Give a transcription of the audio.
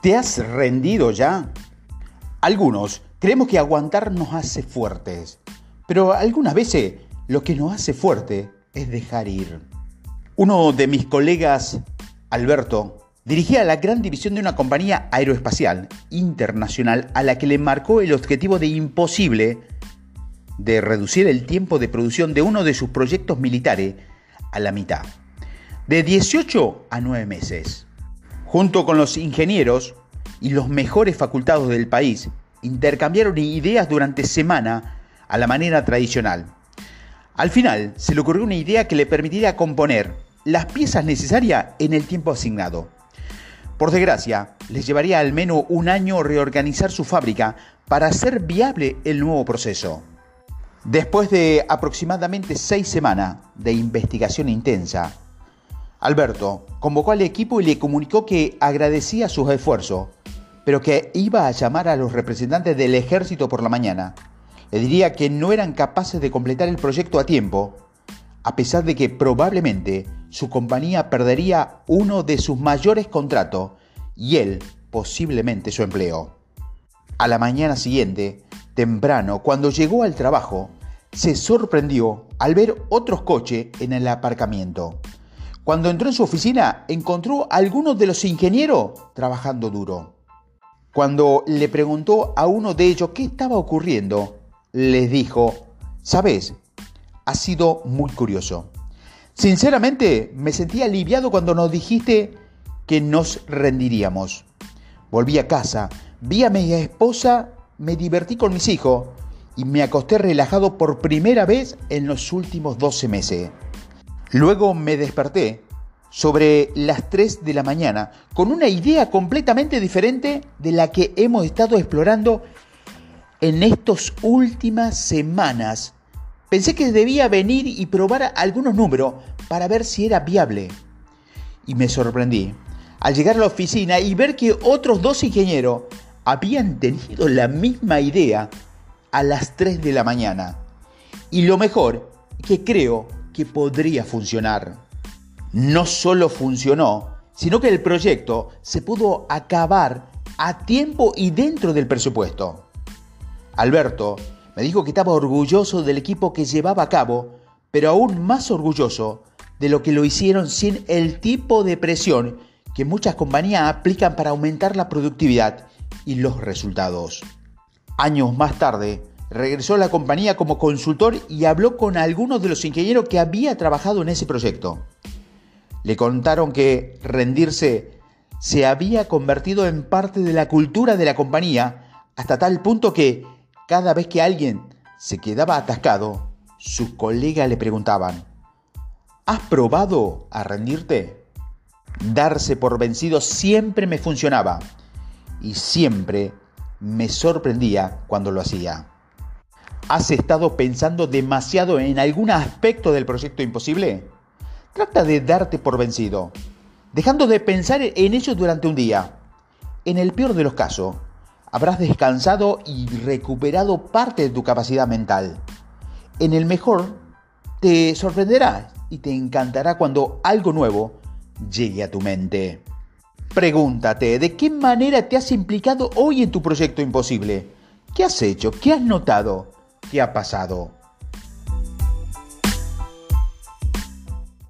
¿Te has rendido ya? Algunos creemos que aguantar nos hace fuertes, pero algunas veces lo que nos hace fuerte es dejar ir. Uno de mis colegas, Alberto, dirigía la gran división de una compañía aeroespacial internacional a la que le marcó el objetivo de imposible de reducir el tiempo de producción de uno de sus proyectos militares a la mitad, de 18 a 9 meses. Junto con los ingenieros y los mejores facultados del país, intercambiaron ideas durante semana a la manera tradicional. Al final se le ocurrió una idea que le permitiría componer las piezas necesarias en el tiempo asignado. Por desgracia, les llevaría al menos un año reorganizar su fábrica para hacer viable el nuevo proceso. Después de aproximadamente seis semanas de investigación intensa, Alberto convocó al equipo y le comunicó que agradecía sus esfuerzos, pero que iba a llamar a los representantes del ejército por la mañana. Le diría que no eran capaces de completar el proyecto a tiempo, a pesar de que probablemente su compañía perdería uno de sus mayores contratos y él posiblemente su empleo. A la mañana siguiente, temprano, cuando llegó al trabajo, se sorprendió al ver otros coches en el aparcamiento. Cuando entró en su oficina, encontró a algunos de los ingenieros trabajando duro. Cuando le preguntó a uno de ellos qué estaba ocurriendo, les dijo, sabes, ha sido muy curioso. Sinceramente, me sentí aliviado cuando nos dijiste que nos rendiríamos. Volví a casa, vi a mi esposa, me divertí con mis hijos y me acosté relajado por primera vez en los últimos 12 meses. Luego me desperté sobre las 3 de la mañana con una idea completamente diferente de la que hemos estado explorando en estas últimas semanas. Pensé que debía venir y probar algunos números para ver si era viable. Y me sorprendí al llegar a la oficina y ver que otros dos ingenieros habían tenido la misma idea a las 3 de la mañana. Y lo mejor, que creo que podría funcionar. No solo funcionó, sino que el proyecto se pudo acabar a tiempo y dentro del presupuesto. Alberto me dijo que estaba orgulloso del equipo que llevaba a cabo, pero aún más orgulloso de lo que lo hicieron sin el tipo de presión que muchas compañías aplican para aumentar la productividad y los resultados. Años más tarde, regresó a la compañía como consultor y habló con algunos de los ingenieros que había trabajado en ese proyecto. Le contaron que rendirse se había convertido en parte de la cultura de la compañía hasta tal punto que cada vez que alguien se quedaba atascado, sus colegas le preguntaban, ¿has probado a rendirte? Darse por vencido siempre me funcionaba y siempre me sorprendía cuando lo hacía. ¿Has estado pensando demasiado en algún aspecto del proyecto imposible? Trata de darte por vencido, dejando de pensar en ello durante un día. En el peor de los casos, habrás descansado y recuperado parte de tu capacidad mental. En el mejor, te sorprenderá y te encantará cuando algo nuevo llegue a tu mente. Pregúntate, ¿de qué manera te has implicado hoy en tu proyecto imposible? ¿Qué has hecho? ¿Qué has notado? ¿Qué ha pasado?